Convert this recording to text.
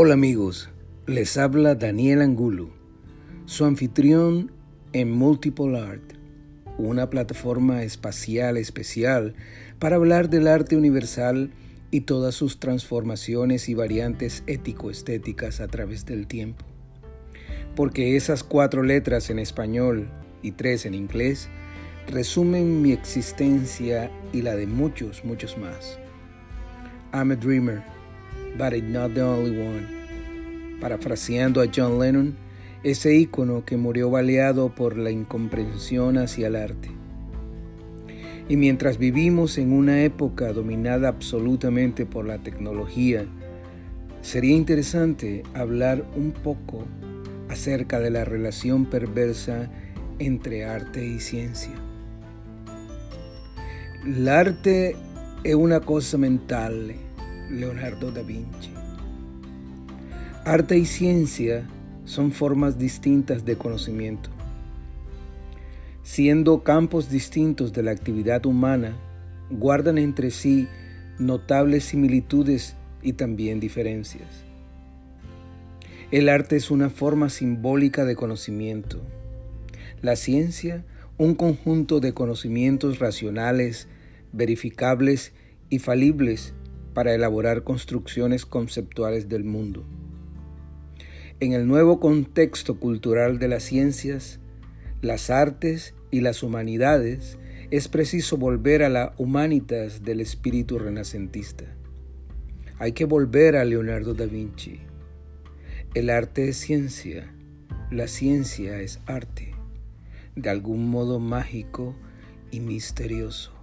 Hola amigos, les habla Daniel Angulo, su anfitrión en Multiple Art, una plataforma espacial especial para hablar del arte universal y todas sus transformaciones y variantes ético-estéticas a través del tiempo. Porque esas cuatro letras en español y tres en inglés resumen mi existencia y la de muchos, muchos más. I'm a dreamer, but I'm not the only one. Parafraseando a John Lennon, ese ícono que murió baleado por la incomprensión hacia el arte. Y mientras vivimos en una época dominada absolutamente por la tecnología, sería interesante hablar un poco acerca de la relación perversa entre arte y ciencia. El arte es una cosa mental, Leonardo da Vinci. Arte y ciencia son formas distintas de conocimiento. Siendo campos distintos de la actividad humana, guardan entre sí notables similitudes y también diferencias. El arte es una forma simbólica de conocimiento. La ciencia, un conjunto de conocimientos racionales, verificables y falibles para elaborar construcciones conceptuales del mundo. En el nuevo contexto cultural de las ciencias, las artes y las humanidades, es preciso volver a la humanitas del espíritu renacentista. Hay que volver a Leonardo da Vinci. El arte es ciencia, la ciencia es arte, de algún modo mágico y misterioso.